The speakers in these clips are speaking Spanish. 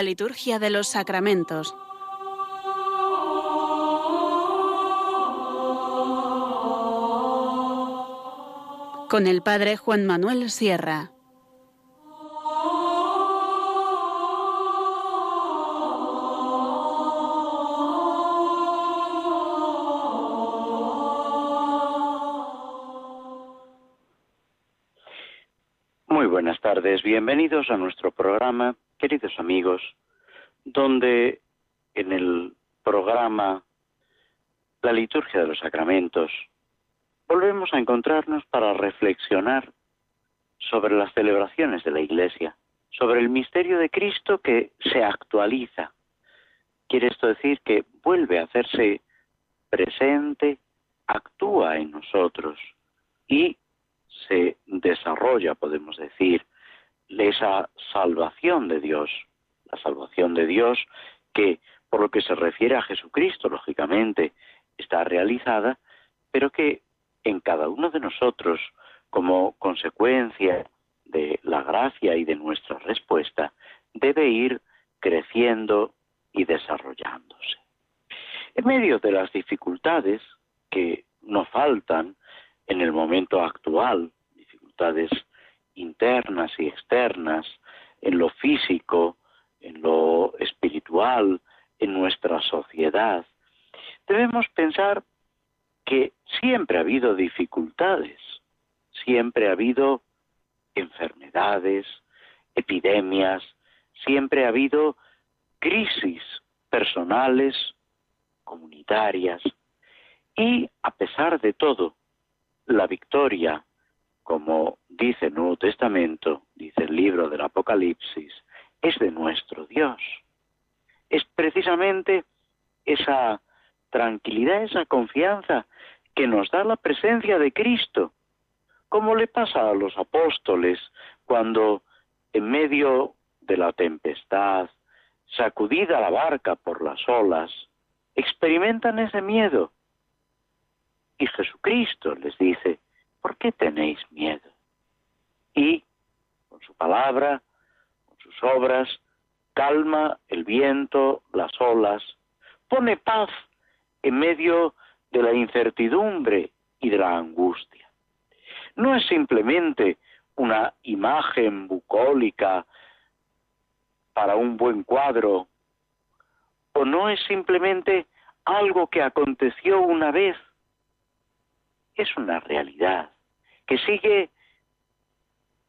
La liturgia de los sacramentos. Con el Padre Juan Manuel Sierra. Muy buenas tardes, bienvenidos a nuestro programa queridos amigos, donde en el programa La liturgia de los sacramentos volvemos a encontrarnos para reflexionar sobre las celebraciones de la Iglesia, sobre el misterio de Cristo que se actualiza. Quiere esto decir que vuelve a hacerse presente, actúa en nosotros y se desarrolla, podemos decir, esa salvación de Dios, la salvación de Dios que, por lo que se refiere a Jesucristo, lógicamente, está realizada, pero que en cada uno de nosotros, como consecuencia de la gracia y de nuestra respuesta, debe ir creciendo y desarrollándose. En medio de las dificultades que no faltan en el momento actual, dificultades internas y externas, en lo físico, en lo espiritual, en nuestra sociedad, debemos pensar que siempre ha habido dificultades, siempre ha habido enfermedades, epidemias, siempre ha habido crisis personales, comunitarias, y a pesar de todo, la victoria como dice el Nuevo Testamento, dice el libro del Apocalipsis, es de nuestro Dios. Es precisamente esa tranquilidad, esa confianza que nos da la presencia de Cristo, como le pasa a los apóstoles cuando en medio de la tempestad, sacudida la barca por las olas, experimentan ese miedo. Y Jesucristo les dice, ¿por qué tenéis miedo? Y con su palabra, con sus obras, calma el viento, las olas, pone paz en medio de la incertidumbre y de la angustia. No es simplemente una imagen bucólica para un buen cuadro, o no es simplemente algo que aconteció una vez es una realidad que sigue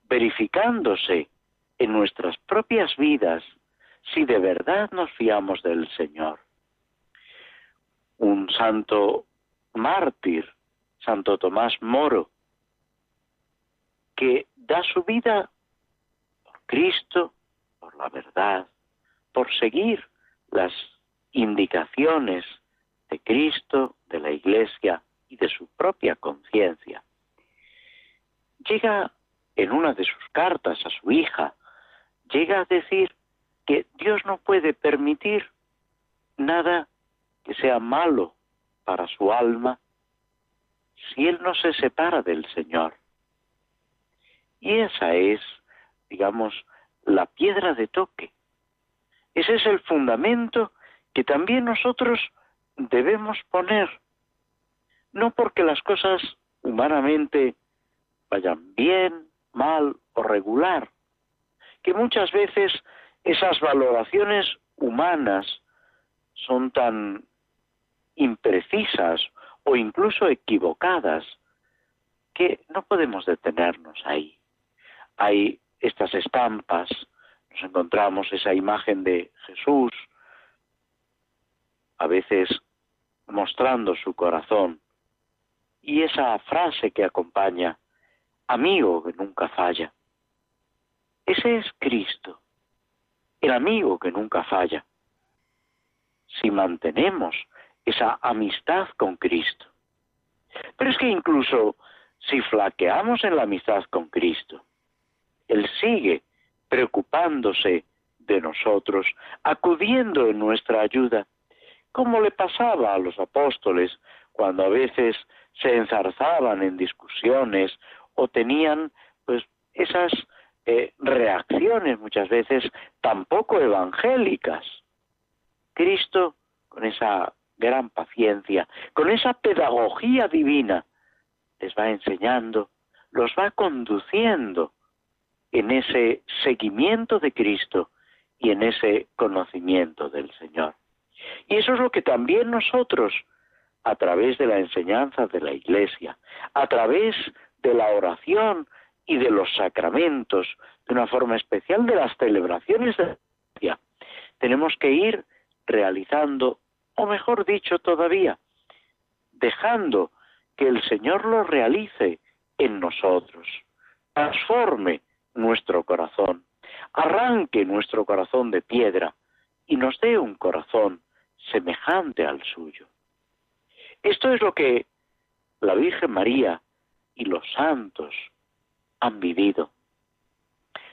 verificándose en nuestras propias vidas si de verdad nos fiamos del Señor. Un santo mártir, Santo Tomás Moro, que da su vida por Cristo, por la verdad, por seguir las indicaciones de Cristo, de la Iglesia, y de su propia conciencia. Llega en una de sus cartas a su hija, llega a decir que Dios no puede permitir nada que sea malo para su alma si él no se separa del Señor. Y esa es, digamos, la piedra de toque. Ese es el fundamento que también nosotros debemos poner no porque las cosas humanamente vayan bien, mal o regular, que muchas veces esas valoraciones humanas son tan imprecisas o incluso equivocadas que no podemos detenernos ahí. Hay estas estampas, nos encontramos esa imagen de Jesús, a veces mostrando su corazón, y esa frase que acompaña, amigo que nunca falla. Ese es Cristo, el amigo que nunca falla. Si mantenemos esa amistad con Cristo. Pero es que incluso si flaqueamos en la amistad con Cristo, Él sigue preocupándose de nosotros, acudiendo en nuestra ayuda, como le pasaba a los apóstoles cuando a veces se enzarzaban en discusiones o tenían pues esas eh, reacciones muchas veces tampoco evangélicas. Cristo, con esa gran paciencia, con esa pedagogía divina, les va enseñando, los va conduciendo en ese seguimiento de Cristo y en ese conocimiento del Señor. Y eso es lo que también nosotros, a través de la enseñanza de la Iglesia, a través de la oración y de los sacramentos, de una forma especial de las celebraciones de la Iglesia, tenemos que ir realizando, o mejor dicho todavía, dejando que el Señor lo realice en nosotros, transforme nuestro corazón, arranque nuestro corazón de piedra y nos dé un corazón semejante al suyo. Esto es lo que la Virgen María y los santos han vivido.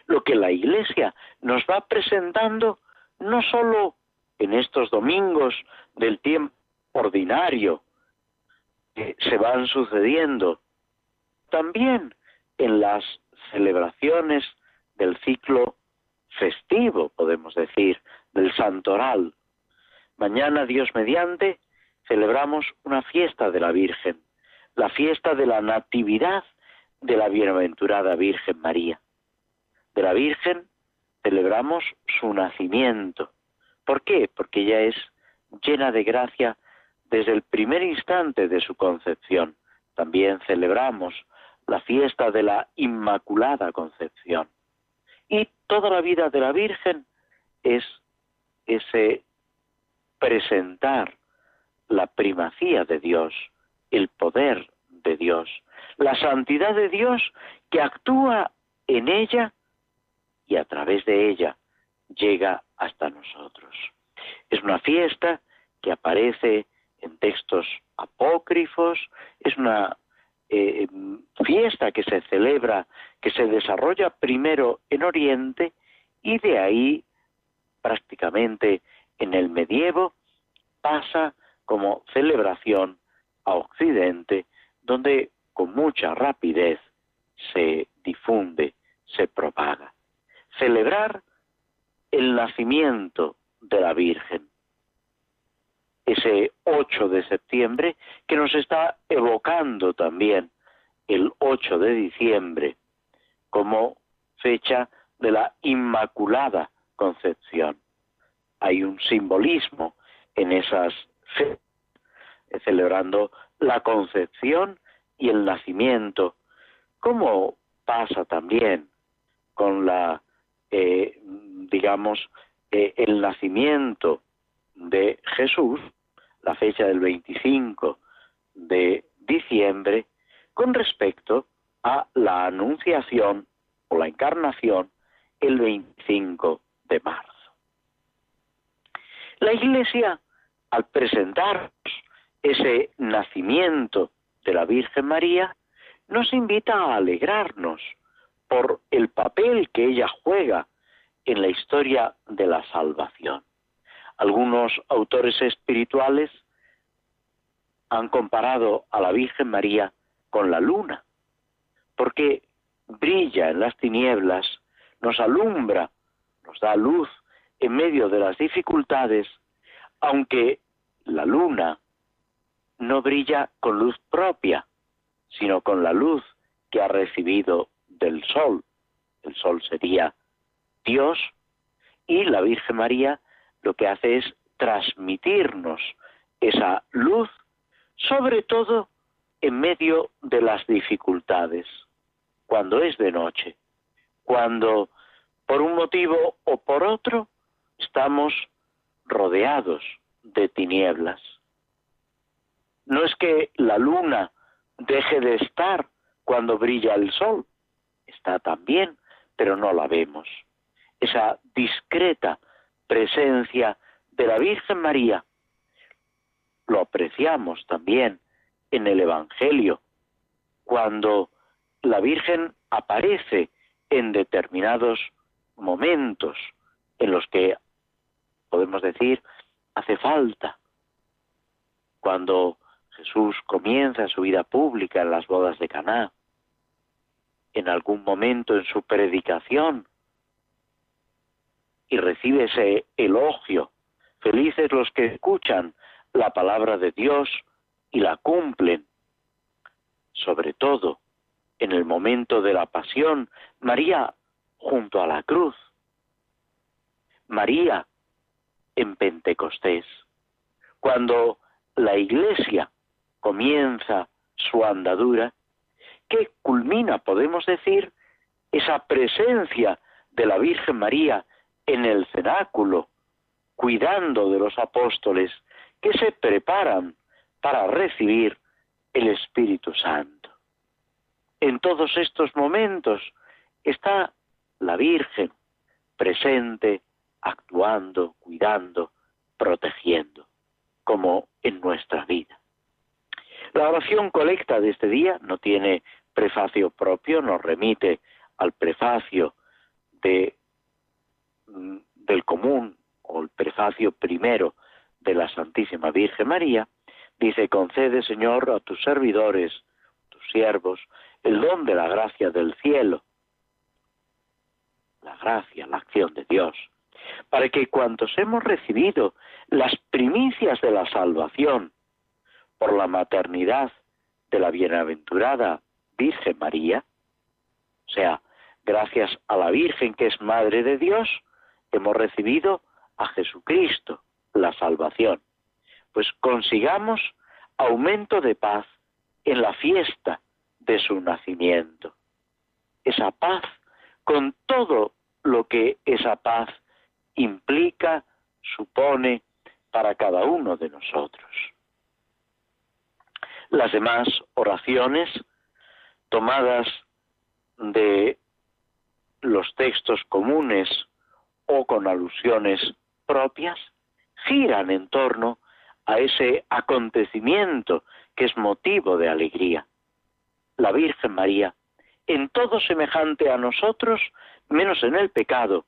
Lo que la Iglesia nos va presentando no sólo en estos domingos del tiempo ordinario que se van sucediendo, también en las celebraciones del ciclo festivo, podemos decir, del santoral. Mañana, Dios mediante, celebramos una fiesta de la Virgen, la fiesta de la Natividad de la Bienaventurada Virgen María. De la Virgen celebramos su nacimiento. ¿Por qué? Porque ella es llena de gracia desde el primer instante de su concepción. También celebramos la fiesta de la Inmaculada Concepción. Y toda la vida de la Virgen es ese presentar la primacía de Dios, el poder de Dios, la santidad de Dios que actúa en ella y a través de ella llega hasta nosotros. Es una fiesta que aparece en textos apócrifos, es una eh, fiesta que se celebra, que se desarrolla primero en Oriente y de ahí prácticamente en el medievo pasa como celebración a Occidente, donde con mucha rapidez se difunde, se propaga. Celebrar el nacimiento de la Virgen, ese 8 de septiembre, que nos está evocando también el 8 de diciembre como fecha de la Inmaculada Concepción. Hay un simbolismo en esas celebrando la concepción y el nacimiento, como pasa también con la, eh, digamos, eh, el nacimiento de Jesús, la fecha del 25 de diciembre, con respecto a la anunciación o la encarnación el 25 de marzo. La Iglesia, al presentar ese nacimiento de la Virgen María, nos invita a alegrarnos por el papel que ella juega en la historia de la salvación. Algunos autores espirituales han comparado a la Virgen María con la luna, porque brilla en las tinieblas, nos alumbra, nos da luz en medio de las dificultades, aunque la luna no brilla con luz propia, sino con la luz que ha recibido del sol. El sol sería Dios y la Virgen María lo que hace es transmitirnos esa luz, sobre todo en medio de las dificultades, cuando es de noche, cuando por un motivo o por otro estamos rodeados de tinieblas. No es que la luna deje de estar cuando brilla el sol, está también, pero no la vemos. Esa discreta presencia de la Virgen María lo apreciamos también en el Evangelio, cuando la Virgen aparece en determinados momentos en los que podemos decir hace falta. Cuando Jesús comienza su vida pública en las bodas de Caná, en algún momento en su predicación y recibe ese elogio. Felices los que escuchan la palabra de Dios y la cumplen. Sobre todo, en el momento de la pasión, María junto a la cruz, María en Pentecostés, cuando la Iglesia comienza su andadura, que culmina, podemos decir, esa presencia de la Virgen María en el cenáculo, cuidando de los apóstoles que se preparan para recibir el Espíritu Santo. En todos estos momentos está la Virgen presente, actuando, cuidando, protegiendo, como en nuestra vida. La oración colecta de este día no tiene prefacio propio, nos remite al prefacio mm, del común o el prefacio primero de la Santísima Virgen María, dice, concede Señor a tus servidores, tus siervos, el don de la gracia del cielo, la gracia, la acción de Dios, para que cuantos hemos recibido las primicias de la salvación por la maternidad de la bienaventurada Virgen María, o sea, gracias a la Virgen que es Madre de Dios, hemos recibido a Jesucristo, la salvación. Pues consigamos aumento de paz en la fiesta de su nacimiento. Esa paz con todo lo que esa paz implica, supone para cada uno de nosotros. Las demás oraciones tomadas de los textos comunes o con alusiones propias, giran en torno a ese acontecimiento que es motivo de alegría. La Virgen María, en todo semejante a nosotros, menos en el pecado,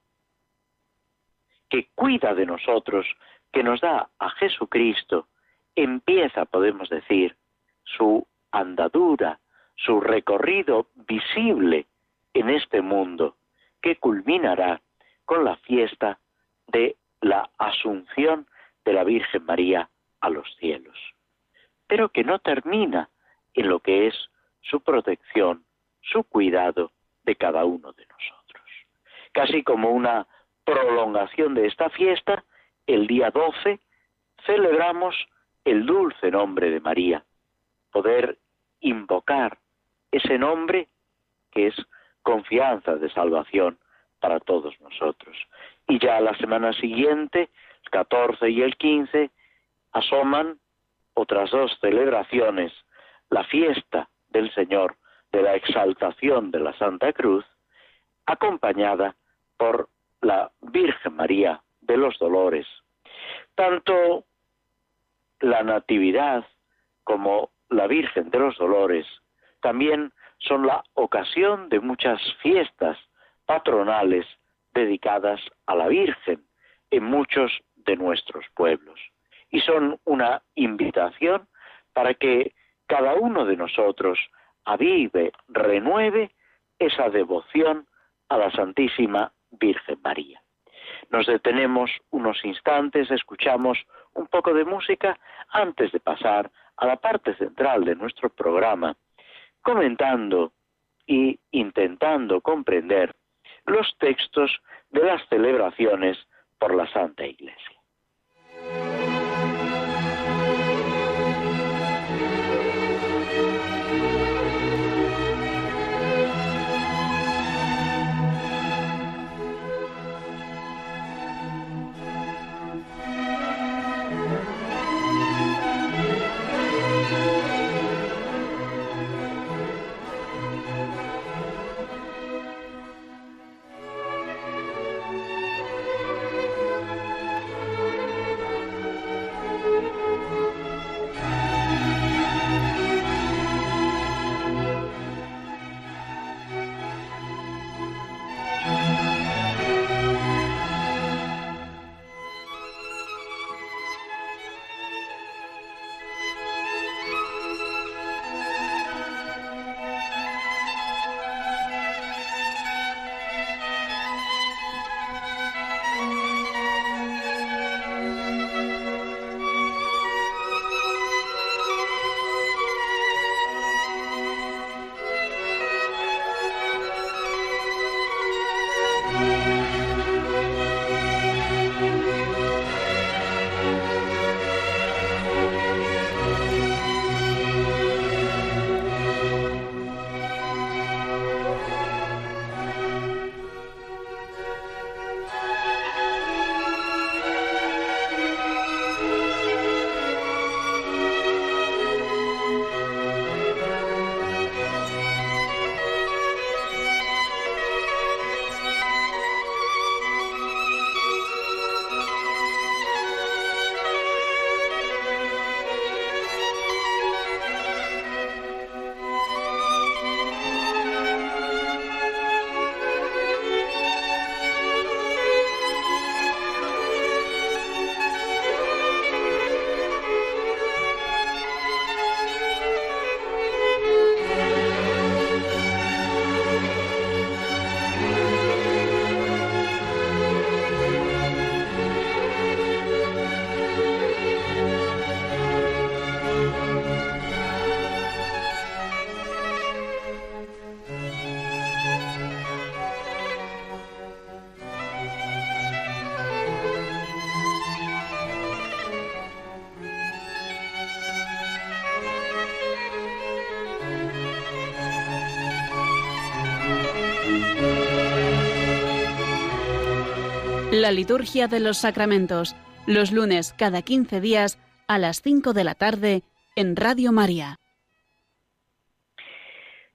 que cuida de nosotros, que nos da a Jesucristo, empieza, podemos decir, su andadura, su recorrido visible en este mundo, que culminará con la fiesta de la Asunción de la Virgen María a los cielos, pero que no termina en lo que es su protección, su cuidado de cada uno de nosotros. Casi como una prolongación de esta fiesta, el día 12 celebramos el dulce nombre de María, poder invocar ese nombre que es confianza de salvación para todos nosotros. Y ya la semana siguiente, el 14 y el 15, asoman otras dos celebraciones, la fiesta del Señor de la exaltación de la Santa Cruz, acompañada por la Virgen María de los Dolores. Tanto la Natividad como la Virgen de los Dolores también son la ocasión de muchas fiestas patronales dedicadas a la Virgen en muchos de nuestros pueblos. Y son una invitación para que cada uno de nosotros avive, renueve esa devoción a la Santísima Virgen María. Nos detenemos unos instantes, escuchamos un poco de música antes de pasar a la parte central de nuestro programa, comentando y intentando comprender los textos de las celebraciones por la Santa Iglesia. Liturgia de los sacramentos, los lunes cada 15 días a las 5 de la tarde en Radio María.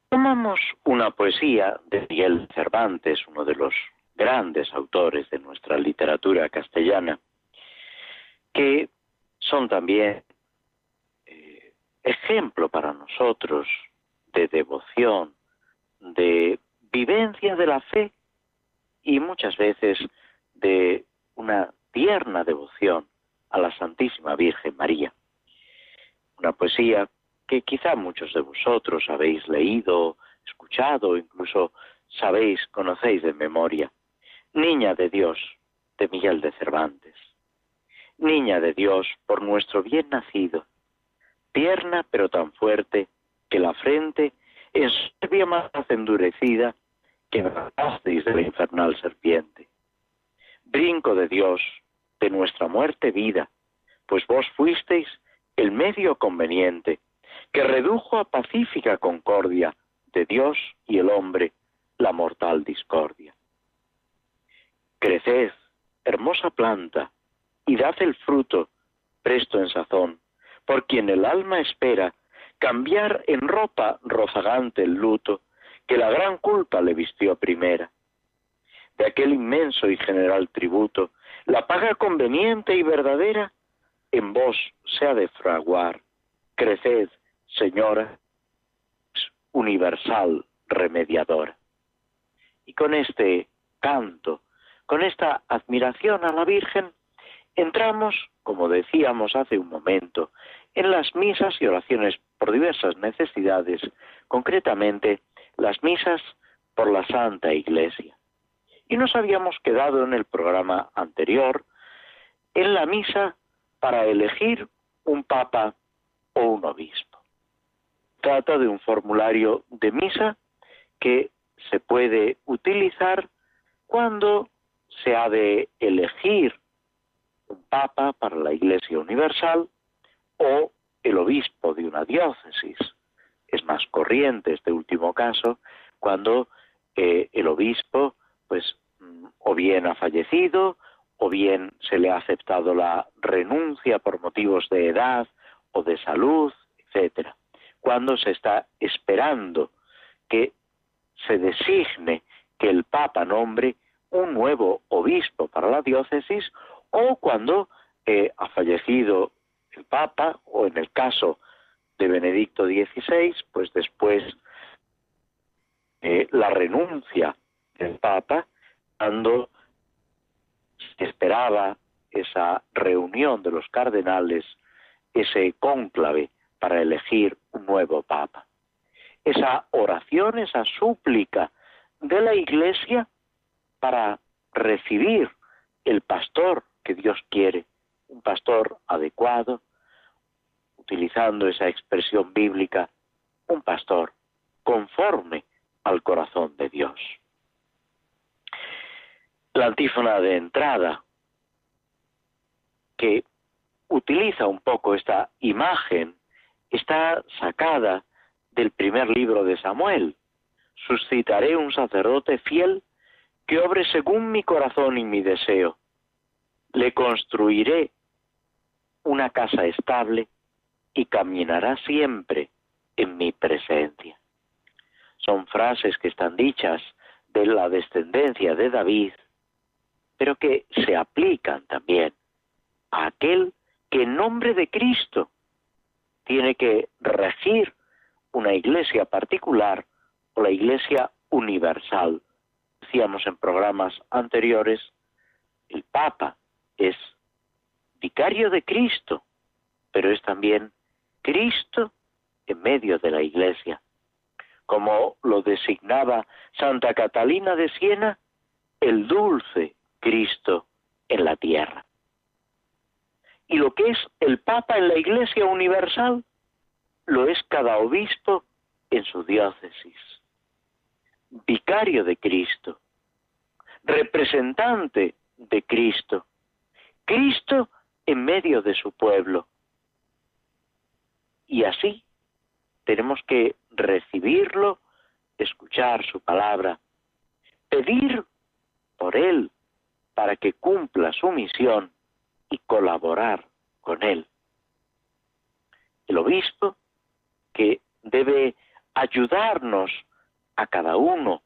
Tomamos una poesía de Miguel Cervantes, uno de los grandes autores de nuestra literatura castellana, que son también eh, ejemplo para nosotros de devoción, de vivencia de la fe y muchas veces de una tierna devoción a la Santísima Virgen María. Una poesía que quizá muchos de vosotros habéis leído, escuchado, incluso sabéis, conocéis de memoria. Niña de Dios, de Miguel de Cervantes. Niña de Dios, por nuestro bien nacido, tierna pero tan fuerte que la frente es más endurecida que bajasteis de la infernal serpiente. Brinco de Dios, de nuestra muerte vida, pues vos fuisteis el medio conveniente que redujo a pacífica concordia de Dios y el hombre la mortal discordia. Creced, hermosa planta, y dad el fruto, presto en sazón, por quien el alma espera cambiar en ropa rozagante el luto que la gran culpa le vistió primera. De aquel inmenso y general tributo, la paga conveniente y verdadera en vos se ha de fraguar. Creced, Señora, universal remediadora. Y con este canto, con esta admiración a la Virgen, entramos, como decíamos hace un momento, en las misas y oraciones por diversas necesidades, concretamente las misas por la Santa Iglesia. Y nos habíamos quedado en el programa anterior en la misa para elegir un papa o un obispo. Trata de un formulario de misa que se puede utilizar cuando se ha de elegir un papa para la Iglesia Universal o el obispo de una diócesis. Es más corriente este último caso cuando eh, el obispo, pues, mm, o bien ha fallecido o bien se le ha aceptado la renuncia por motivos de edad o de salud, etcétera. Cuando se está esperando que se designe que el Papa nombre un nuevo obispo para la diócesis o cuando eh, ha fallecido el Papa o en el caso de Benedicto XVI, pues después eh, la renuncia del Papa cuando esperaba esa reunión de los cardenales, ese cónclave para elegir un nuevo papa. Esa oración, esa súplica de la Iglesia para recibir el pastor que Dios quiere, un pastor adecuado, utilizando esa expresión bíblica, un pastor conforme al corazón de Dios. La antífona de entrada, que utiliza un poco esta imagen, está sacada del primer libro de Samuel. Suscitaré un sacerdote fiel que obre según mi corazón y mi deseo. Le construiré una casa estable y caminará siempre en mi presencia. Son frases que están dichas de la descendencia de David pero que se aplican también a aquel que en nombre de Cristo tiene que regir una iglesia particular o la iglesia universal. Decíamos en programas anteriores, el Papa es vicario de Cristo, pero es también Cristo en medio de la iglesia. Como lo designaba Santa Catalina de Siena, el dulce Cristo en la tierra. Y lo que es el Papa en la Iglesia Universal, lo es cada obispo en su diócesis. Vicario de Cristo, representante de Cristo, Cristo en medio de su pueblo. Y así tenemos que recibirlo, escuchar su palabra, pedir por él para que cumpla su misión y colaborar con él. El obispo que debe ayudarnos a cada uno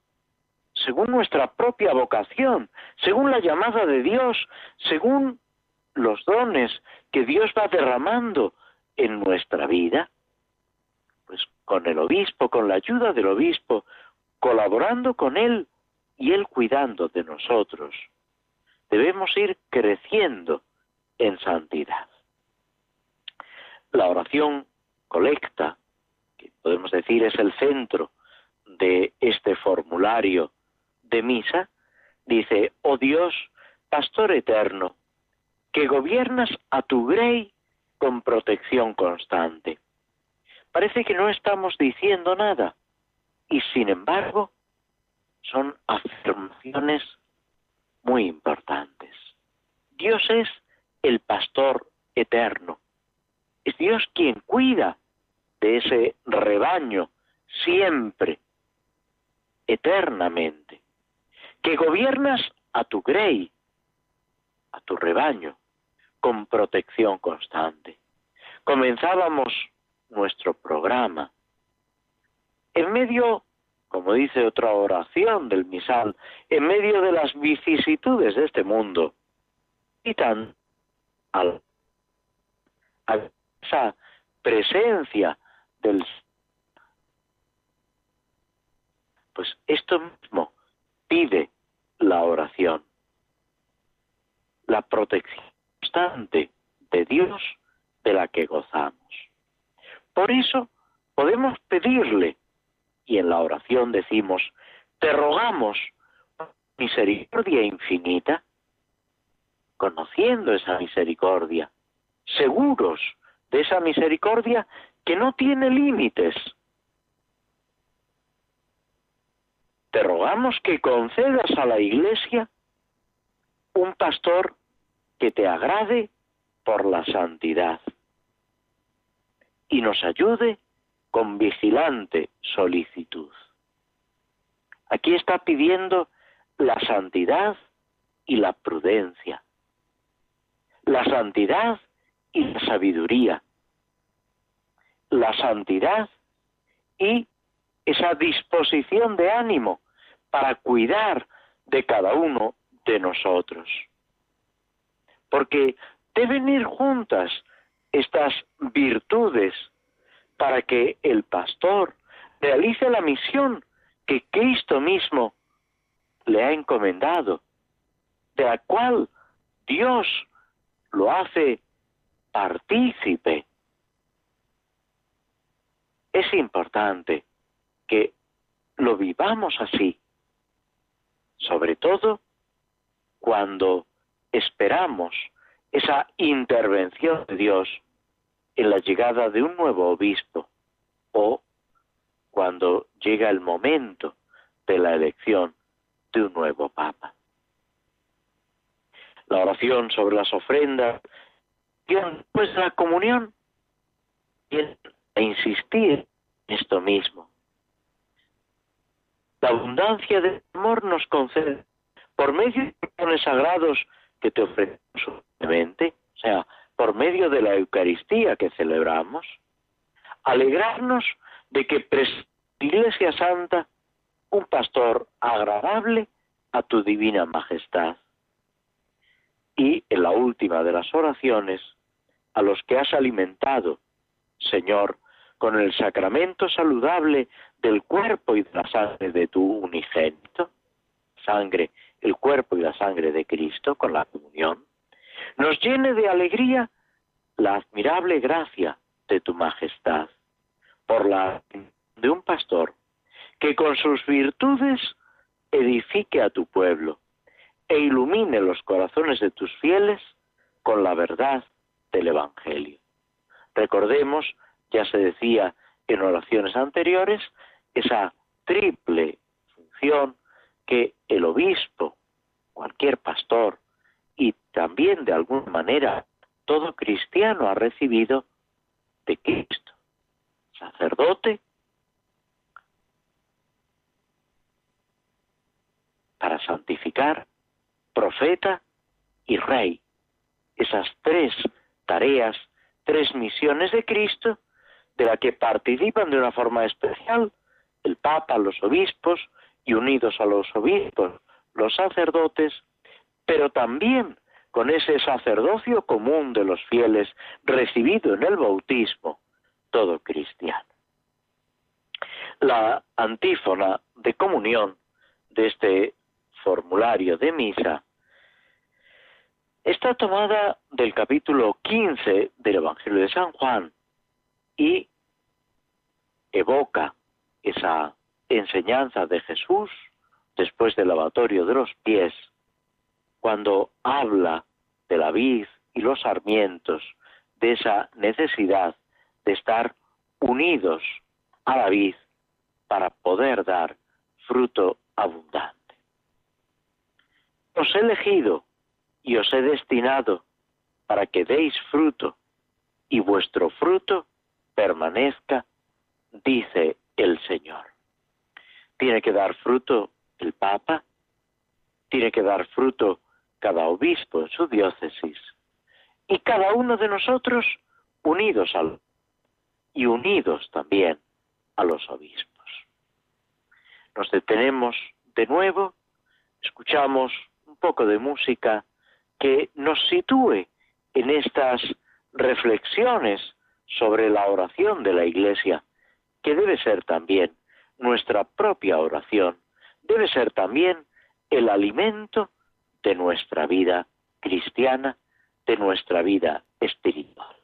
según nuestra propia vocación, según la llamada de Dios, según los dones que Dios va derramando en nuestra vida, pues con el obispo, con la ayuda del obispo, colaborando con él y él cuidando de nosotros, debemos ir creciendo en santidad. La oración colecta, que podemos decir es el centro de este formulario de misa, dice, oh Dios, Pastor eterno, que gobiernas a tu grey con protección constante. Parece que no estamos diciendo nada y sin embargo son afirmaciones muy importantes. Dios es el pastor eterno. Es Dios quien cuida de ese rebaño siempre, eternamente. Que gobiernas a tu grey, a tu rebaño, con protección constante. Comenzábamos nuestro programa en medio, como dice otra oración del misal, en medio de las vicisitudes de este mundo, y tan a esa presencia del pues esto mismo pide la oración. La protección constante de Dios de la que gozamos. Por eso podemos pedirle, y en la oración decimos, te rogamos misericordia infinita, conociendo esa misericordia, seguros de esa misericordia que no tiene límites. Te rogamos que concedas a la Iglesia un pastor que te agrade por la santidad y nos ayude con vigilante solicitud. Aquí está pidiendo la santidad y la prudencia, la santidad y la sabiduría, la santidad y esa disposición de ánimo para cuidar de cada uno de nosotros. Porque deben ir juntas estas virtudes para que el pastor realice la misión que Cristo mismo le ha encomendado, de la cual Dios lo hace partícipe. Es importante que lo vivamos así, sobre todo cuando esperamos esa intervención de Dios en la llegada de un nuevo obispo o cuando llega el momento de la elección de un nuevo papa. La oración sobre las ofrendas, pues la comunión, y a insistir en esto mismo. La abundancia del amor nos concede, por medio de los sagrados, que te ofrecemos o sea, por medio de la Eucaristía que celebramos, alegrarnos de que Iglesia Santa un pastor agradable a tu divina majestad. Y en la última de las oraciones, a los que has alimentado, Señor, con el sacramento saludable del cuerpo y de la sangre de tu unigénito, sangre el cuerpo y la sangre de Cristo con la comunión, nos llene de alegría la admirable gracia de tu majestad, por la de un pastor que con sus virtudes edifique a tu pueblo e ilumine los corazones de tus fieles con la verdad del Evangelio. Recordemos, ya se decía en oraciones anteriores, esa triple función que el obispo, cualquier pastor y también de alguna manera todo cristiano ha recibido de Cristo, sacerdote, santificar, profeta y rey. Esas tres tareas, tres misiones de Cristo, de la que participan de una forma especial el Papa, los obispos, y unidos a los obispos, los sacerdotes, pero también con ese sacerdocio común de los fieles recibido en el bautismo, todo cristiano. La antífona de comunión de este formulario de misa está tomada del capítulo 15 del Evangelio de San Juan y evoca esa enseñanza de Jesús después del lavatorio de los pies, cuando habla de la vid y los sarmientos, de esa necesidad de estar unidos a la vid para poder dar fruto abundante. Os he elegido y os he destinado para que deis fruto y vuestro fruto permanezca, dice el Señor. Tiene que dar fruto el Papa, tiene que dar fruto cada obispo en su diócesis y cada uno de nosotros unidos al y unidos también a los obispos. Nos detenemos de nuevo, escuchamos un poco de música que nos sitúe en estas reflexiones sobre la oración de la Iglesia, que debe ser también nuestra propia oración, debe ser también el alimento de nuestra vida cristiana, de nuestra vida espiritual.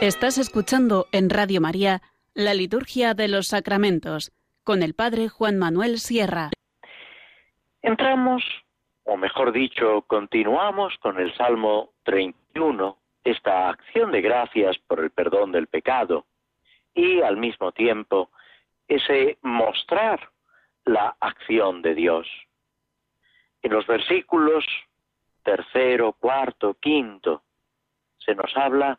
Estás escuchando en Radio María la Liturgia de los Sacramentos con el Padre Juan Manuel Sierra. Entramos, o mejor dicho, continuamos con el Salmo 31, esta acción de gracias por el perdón del pecado y al mismo tiempo ese mostrar la acción de Dios. En los versículos tercero, cuarto, quinto, se nos habla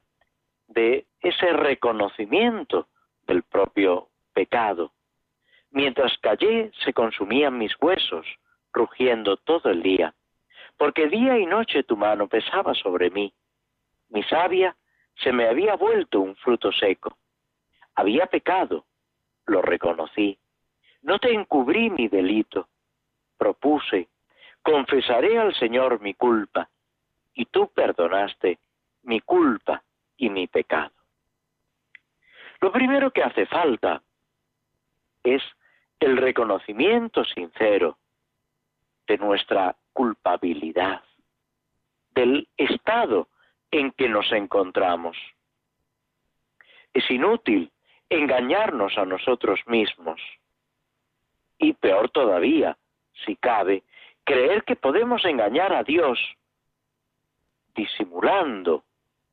de ese reconocimiento del propio pecado. Mientras callé se consumían mis huesos, rugiendo todo el día, porque día y noche tu mano pesaba sobre mí. Mi savia se me había vuelto un fruto seco. Había pecado, lo reconocí. No te encubrí mi delito. Propuse, confesaré al Señor mi culpa, y tú perdonaste mi culpa y mi pecado. Lo primero que hace falta es el reconocimiento sincero de nuestra culpabilidad, del estado en que nos encontramos. Es inútil engañarnos a nosotros mismos. Y peor todavía, si cabe, creer que podemos engañar a Dios disimulando,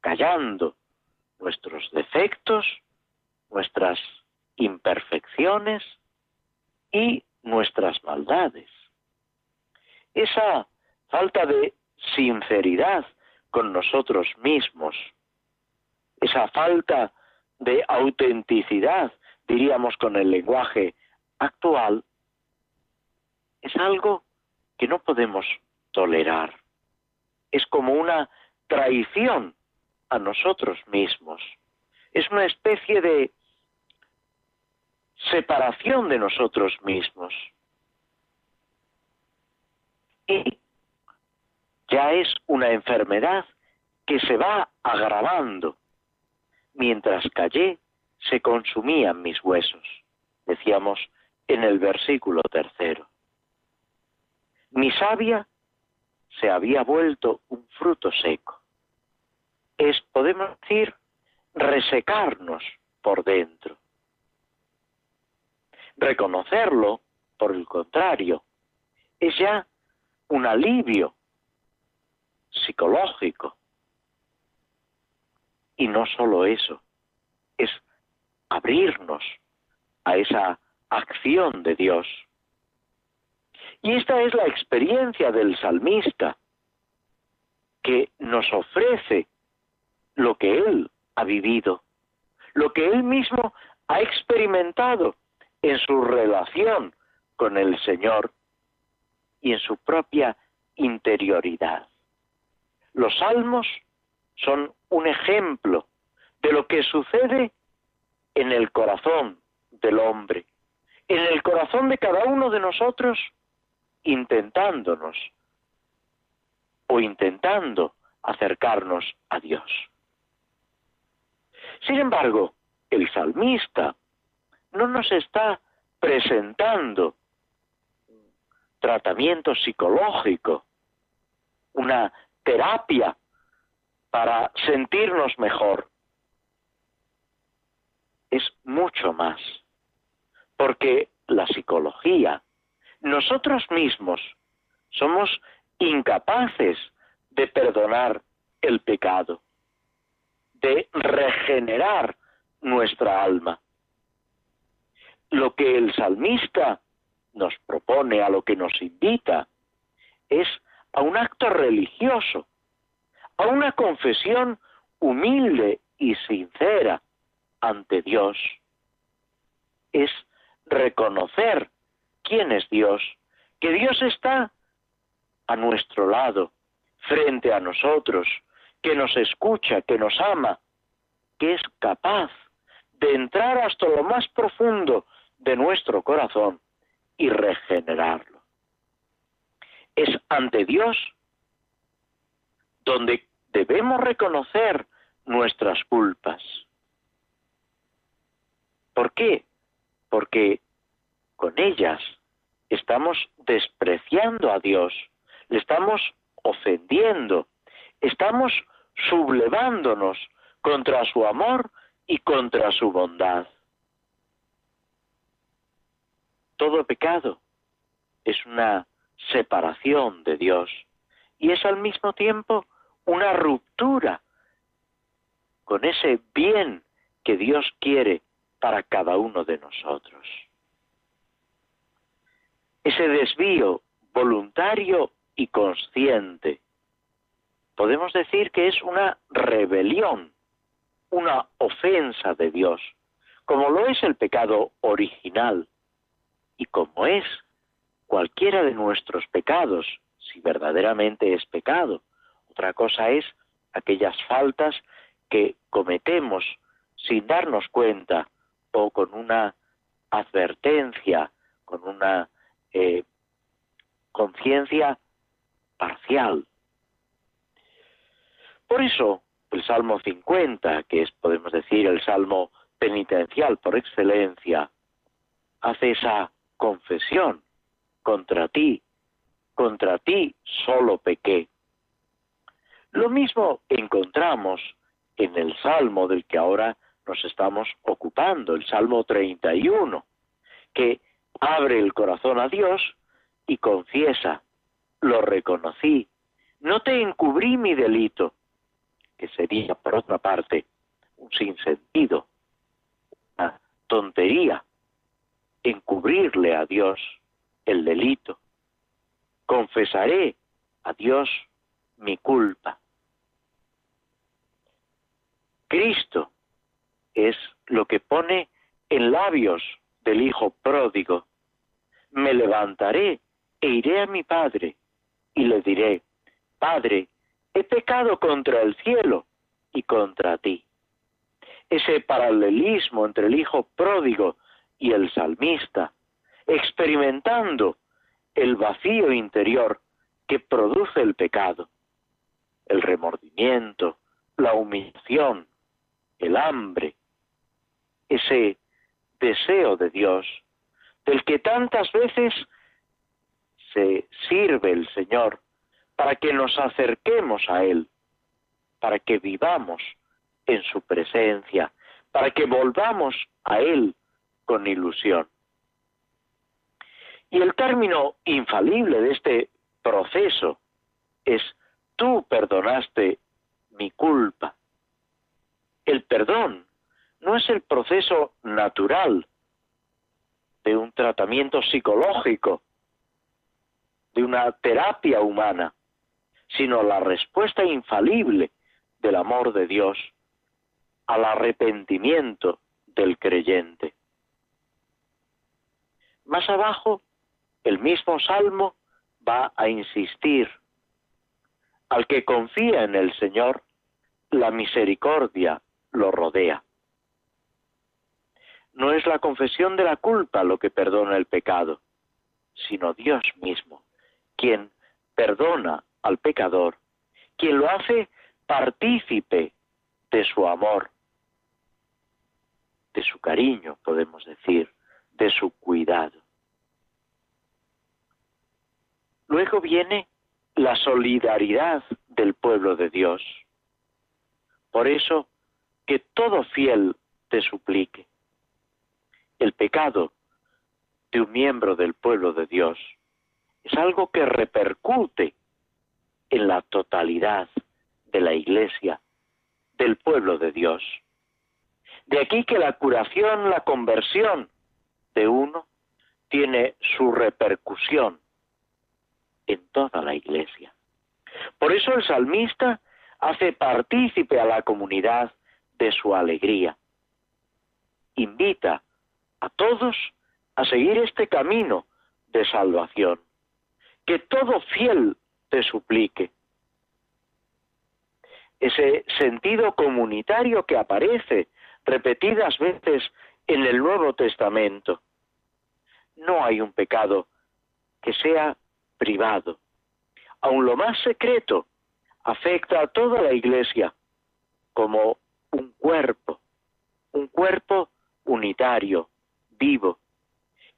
callando nuestros defectos, nuestras imperfecciones y nuestras maldades. Esa falta de sinceridad con nosotros mismos, esa falta de autenticidad, diríamos con el lenguaje actual, es algo que no podemos tolerar. Es como una traición a nosotros mismos. Es una especie de separación de nosotros mismos. Y ya es una enfermedad que se va agravando. Mientras callé, se consumían mis huesos, decíamos en el versículo tercero. Mi savia se había vuelto un fruto seco. Es, podemos decir, resecarnos por dentro. Reconocerlo, por el contrario, es ya un alivio psicológico. Y no solo eso, es abrirnos a esa acción de Dios. Y esta es la experiencia del salmista, que nos ofrece lo que él ha vivido, lo que él mismo ha experimentado en su relación con el Señor y en su propia interioridad. Los salmos son un ejemplo de lo que sucede en el corazón del hombre, en el corazón de cada uno de nosotros, intentándonos o intentando acercarnos a Dios. Sin embargo, el salmista no nos está presentando tratamiento psicológico, una terapia para sentirnos mejor. Es mucho más, porque la psicología, nosotros mismos, somos incapaces de perdonar el pecado, de nuestra alma. Lo que el salmista nos propone, a lo que nos invita, es a un acto religioso, a una confesión humilde y sincera ante Dios. Es reconocer quién es Dios, que Dios está a nuestro lado, frente a nosotros, que nos escucha, que nos ama, que es capaz de entrar hasta lo más profundo de nuestro corazón y regenerarlo. Es ante Dios donde debemos reconocer nuestras culpas. ¿Por qué? Porque con ellas estamos despreciando a Dios, le estamos ofendiendo, estamos sublevándonos contra su amor y contra su bondad. Todo pecado es una separación de Dios y es al mismo tiempo una ruptura con ese bien que Dios quiere para cada uno de nosotros. Ese desvío voluntario y consciente, podemos decir que es una rebelión, una ofensa de Dios, como lo es el pecado original y como es cualquiera de nuestros pecados, si verdaderamente es pecado. Otra cosa es aquellas faltas que cometemos sin darnos cuenta o con una advertencia, con una eh, conciencia parcial. Por eso, el Salmo 50, que es, podemos decir, el Salmo penitencial por excelencia, hace esa confesión contra ti, contra ti solo pequé. Lo mismo encontramos en el Salmo del que ahora nos estamos ocupando, el Salmo 31, que abre el corazón a Dios y confiesa, lo reconocí, no te encubrí mi delito, que sería, por otra parte, un sinsentido, una tontería, encubrirle a Dios el delito. Confesaré a Dios mi culpa. Cristo es lo que pone en labios del Hijo pródigo. Me levantaré e iré a mi Padre y le diré, Padre, he pecado contra el cielo y contra ti. Ese paralelismo entre el Hijo pródigo y el salmista, experimentando el vacío interior que produce el pecado, el remordimiento, la humillación, el hambre, ese deseo de Dios, del que tantas veces se sirve el Señor para que nos acerquemos a Él, para que vivamos en su presencia, para que volvamos a Él con ilusión. Y el término infalible de este proceso es, tú perdonaste mi culpa. El perdón no es el proceso natural de un tratamiento psicológico, de una terapia humana, sino la respuesta infalible del amor de Dios al arrepentimiento del creyente. Más abajo, el mismo Salmo va a insistir, al que confía en el Señor, la misericordia lo rodea. No es la confesión de la culpa lo que perdona el pecado, sino Dios mismo, quien perdona al pecador, quien lo hace partícipe de su amor, de su cariño, podemos decir, de su cuidado. Luego viene la solidaridad del pueblo de Dios. Por eso, que todo fiel te suplique. El pecado de un miembro del pueblo de Dios es algo que repercute en la totalidad de la Iglesia, del pueblo de Dios. De aquí que la curación, la conversión de uno tiene su repercusión en toda la Iglesia. Por eso el salmista hace partícipe a la comunidad de su alegría. Invita a todos a seguir este camino de salvación. Que todo fiel te suplique. Ese sentido comunitario que aparece repetidas veces en el Nuevo Testamento. No hay un pecado que sea privado. Aun lo más secreto afecta a toda la Iglesia como un cuerpo, un cuerpo unitario, vivo,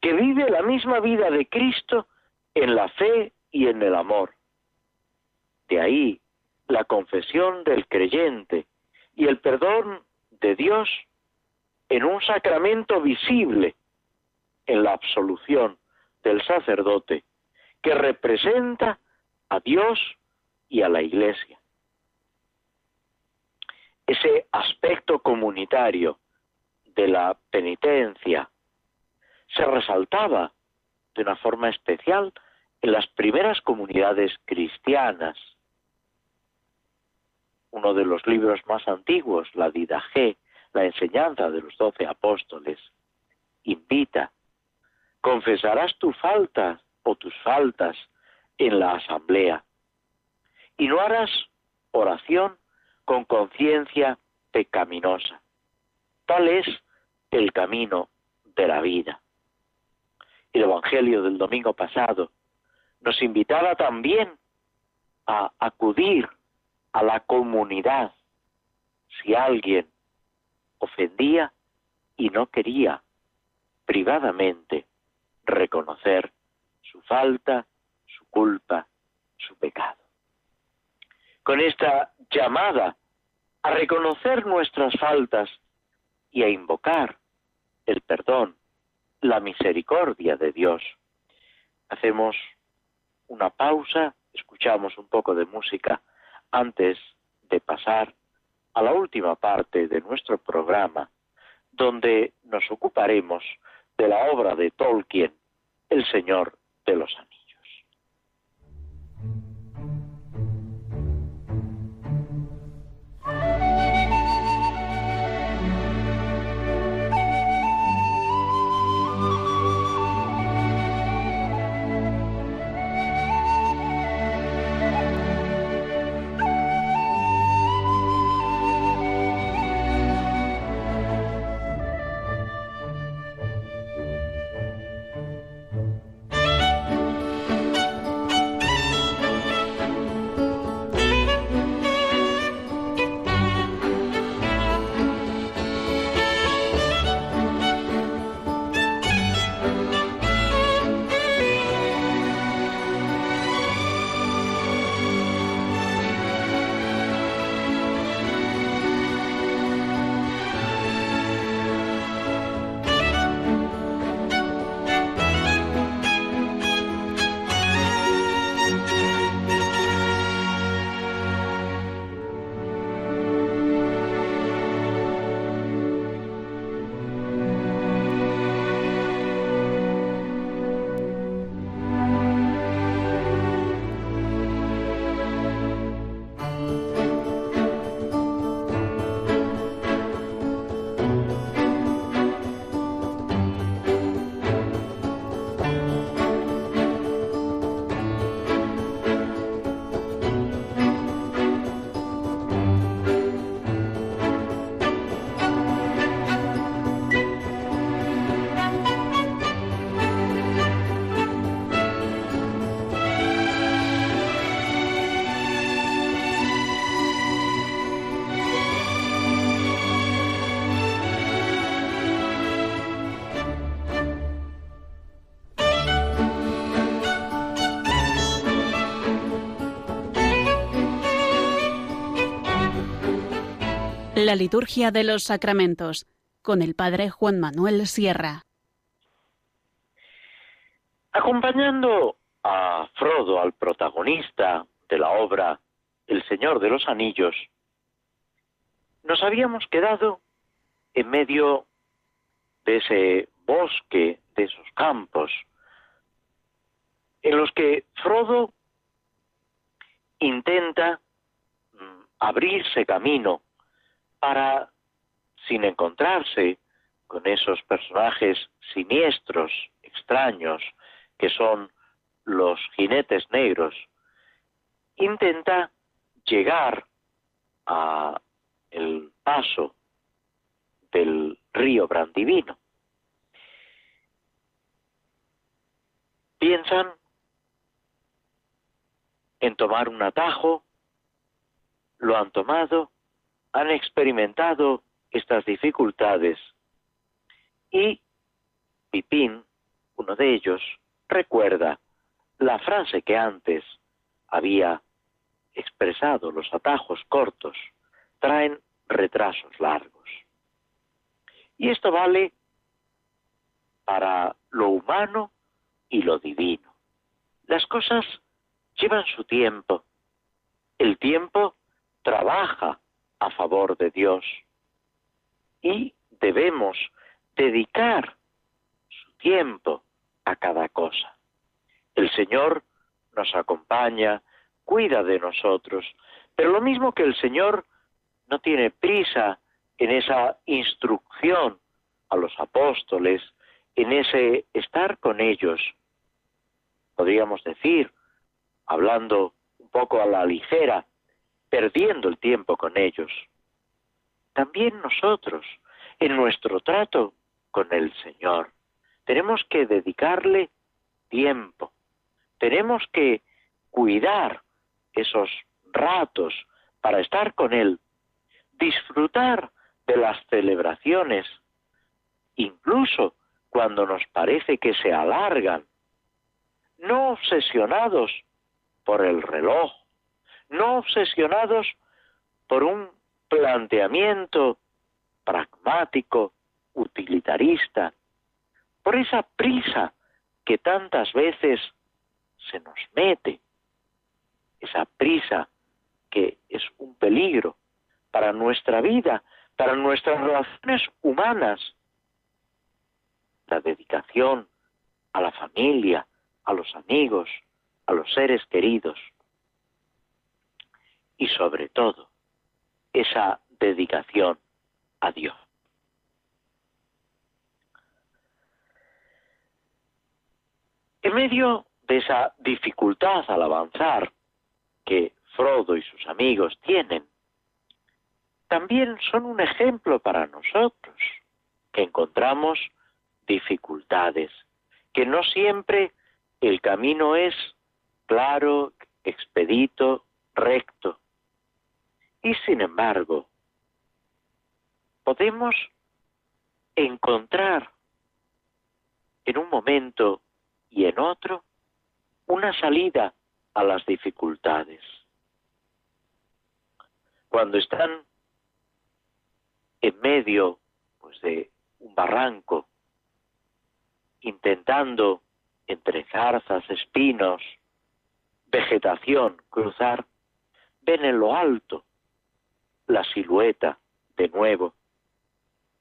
que vive la misma vida de Cristo en la fe y en el amor. De ahí la confesión del creyente y el perdón de Dios en un sacramento visible, en la absolución del sacerdote, que representa a Dios y a la Iglesia. Ese aspecto comunitario de la penitencia se resaltaba de una forma especial en las primeras comunidades cristianas. Uno de los libros más antiguos, la Didaje, la enseñanza de los doce apóstoles, invita, confesarás tu falta o tus faltas en la asamblea y no harás oración con conciencia pecaminosa. Tal es el camino de la vida. El Evangelio del domingo pasado nos invitaba también a acudir a la comunidad si alguien ofendía y no quería privadamente reconocer su falta, su culpa, su pecado. Con esta llamada a reconocer nuestras faltas y a invocar el perdón, la misericordia de Dios, hacemos una pausa, escuchamos un poco de música antes de pasar a la última parte de nuestro programa, donde nos ocuparemos de la obra de Tolkien, El Señor de los Anillos. La liturgia de los sacramentos con el padre Juan Manuel Sierra. Acompañando a Frodo, al protagonista de la obra El Señor de los Anillos, nos habíamos quedado en medio de ese bosque, de esos campos, en los que Frodo intenta mm, abrirse camino para, sin encontrarse con esos personajes siniestros, extraños, que son los jinetes negros, intenta llegar a el paso del río Brandivino. Piensan en tomar un atajo, lo han tomado han experimentado estas dificultades y Pipín, uno de ellos, recuerda la frase que antes había expresado, los atajos cortos traen retrasos largos. Y esto vale para lo humano y lo divino. Las cosas llevan su tiempo. El tiempo trabaja a favor de Dios. Y debemos dedicar su tiempo a cada cosa. El Señor nos acompaña, cuida de nosotros, pero lo mismo que el Señor no tiene prisa en esa instrucción a los apóstoles, en ese estar con ellos, podríamos decir, hablando un poco a la ligera, perdiendo el tiempo con ellos. También nosotros, en nuestro trato con el Señor, tenemos que dedicarle tiempo, tenemos que cuidar esos ratos para estar con Él, disfrutar de las celebraciones, incluso cuando nos parece que se alargan, no obsesionados por el reloj, no obsesionados por un planteamiento pragmático, utilitarista, por esa prisa que tantas veces se nos mete, esa prisa que es un peligro para nuestra vida, para nuestras relaciones humanas, la dedicación a la familia, a los amigos, a los seres queridos y sobre todo esa dedicación a Dios. En medio de esa dificultad al avanzar que Frodo y sus amigos tienen, también son un ejemplo para nosotros, que encontramos dificultades, que no siempre el camino es claro, expedito, recto. Y sin embargo, podemos encontrar en un momento y en otro una salida a las dificultades. Cuando están en medio pues, de un barranco, intentando entre zarzas, espinos, vegetación cruzar, ven en lo alto la silueta de nuevo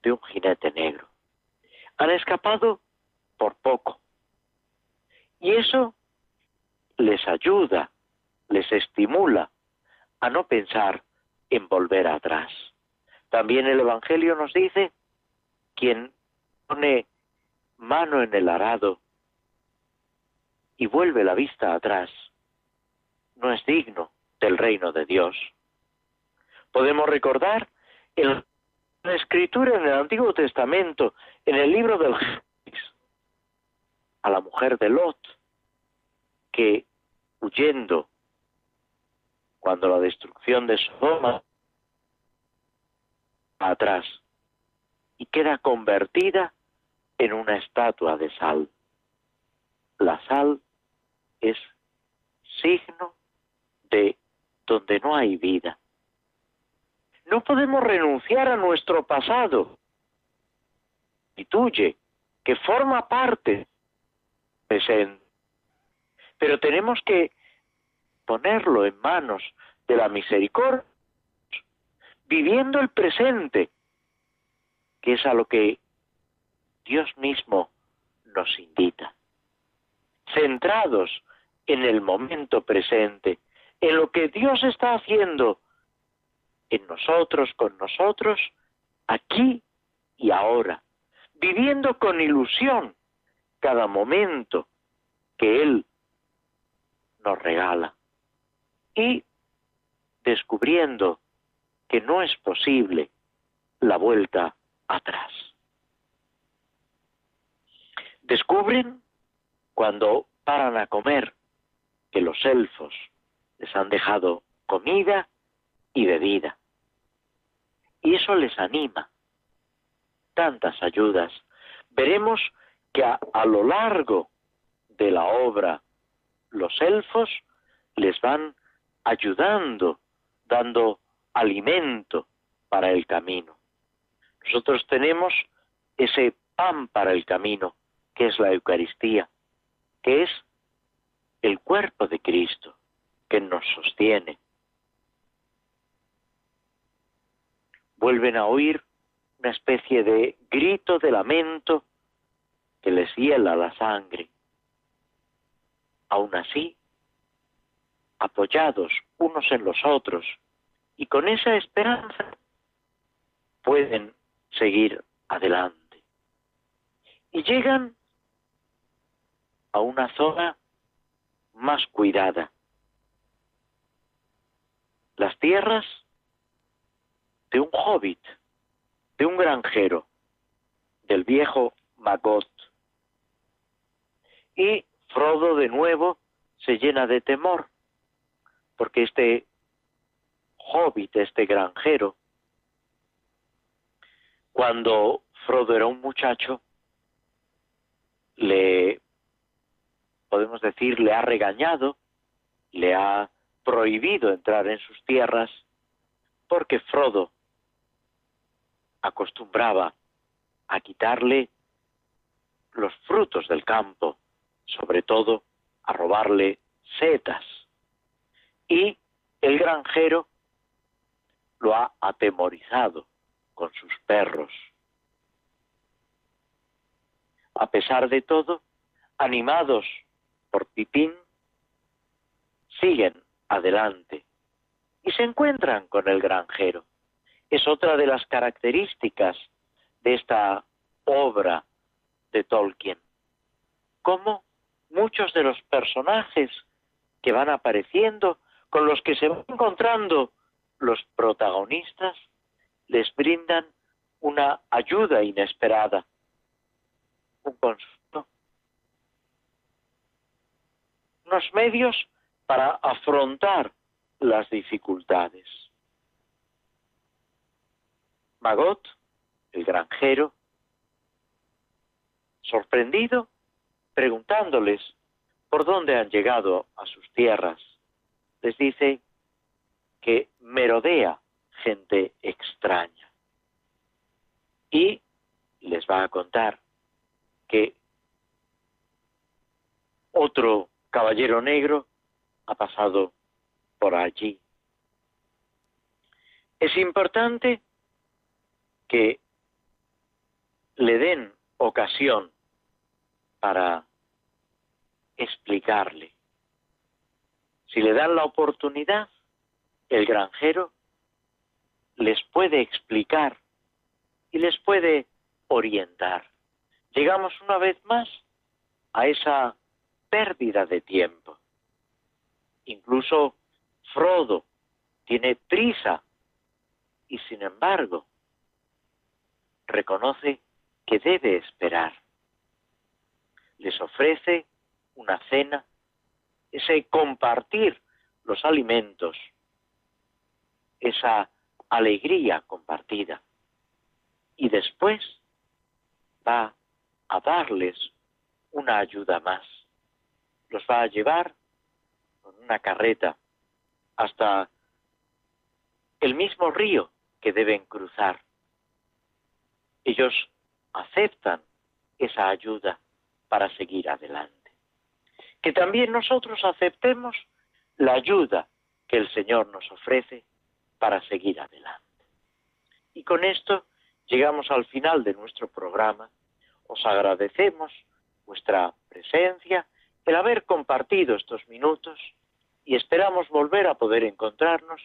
de un jinete negro. Han escapado por poco. Y eso les ayuda, les estimula a no pensar en volver atrás. También el Evangelio nos dice, quien pone mano en el arado y vuelve la vista atrás, no es digno del reino de Dios. Podemos recordar en la escritura en el Antiguo Testamento, en el libro del Génesis, a la mujer de Lot, que huyendo cuando la destrucción de Sodoma atrás y queda convertida en una estatua de sal. La sal es signo de donde no hay vida. No podemos renunciar a nuestro pasado. Y tuye, que forma parte presente. Pero tenemos que ponerlo en manos de la misericordia, viviendo el presente, que es a lo que Dios mismo nos invita. Centrados en el momento presente, en lo que Dios está haciendo en nosotros, con nosotros, aquí y ahora, viviendo con ilusión cada momento que Él nos regala y descubriendo que no es posible la vuelta atrás. Descubren cuando paran a comer que los elfos les han dejado comida y bebida. Y eso les anima. Tantas ayudas. Veremos que a, lo largo de la obra los elfos les van ayudando, dando alimento para el camino. Nosotros tenemos ese pan para el camino, que es la Eucaristía, que es el cuerpo de Cristo que nos sostiene. Vuelven a oír una especie de grito de lamento que les hiela la sangre. Aún así, apoyados unos en los otros y con esa esperanza, pueden seguir adelante. Y llegan a una zona más cuidada. Las tierras de un hobbit, de un granjero, del viejo Magot. Y Frodo de nuevo se llena de temor, porque este hobbit, este granjero, cuando Frodo era un muchacho, le, podemos decir, le ha regañado, le ha prohibido entrar en sus tierras, porque Frodo acostumbraba a quitarle los frutos del campo, sobre todo a robarle setas. Y el granjero lo ha atemorizado con sus perros. A pesar de todo, animados por Pipín, siguen adelante y se encuentran con el granjero. Es otra de las características de esta obra de Tolkien. Cómo muchos de los personajes que van apareciendo, con los que se van encontrando los protagonistas, les brindan una ayuda inesperada, un consuelo, unos medios para afrontar las dificultades. Magot, el granjero, sorprendido, preguntándoles por dónde han llegado a sus tierras, les dice que merodea gente extraña. Y les va a contar que otro caballero negro ha pasado por allí. Es importante que le den ocasión para explicarle. Si le dan la oportunidad, el granjero les puede explicar y les puede orientar. Llegamos una vez más a esa pérdida de tiempo. Incluso Frodo tiene prisa y sin embargo reconoce que debe esperar. Les ofrece una cena, ese compartir los alimentos, esa alegría compartida. Y después va a darles una ayuda más. Los va a llevar con una carreta hasta el mismo río que deben cruzar. Ellos aceptan esa ayuda para seguir adelante. Que también nosotros aceptemos la ayuda que el Señor nos ofrece para seguir adelante. Y con esto llegamos al final de nuestro programa. Os agradecemos vuestra presencia, el haber compartido estos minutos y esperamos volver a poder encontrarnos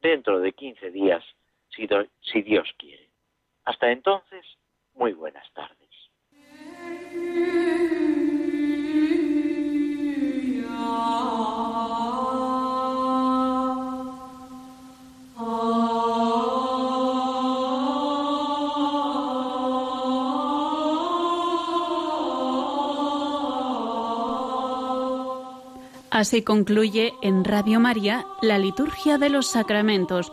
dentro de 15 días, si, si Dios quiere. Hasta entonces, muy buenas tardes. Así concluye en Radio María la Liturgia de los Sacramentos,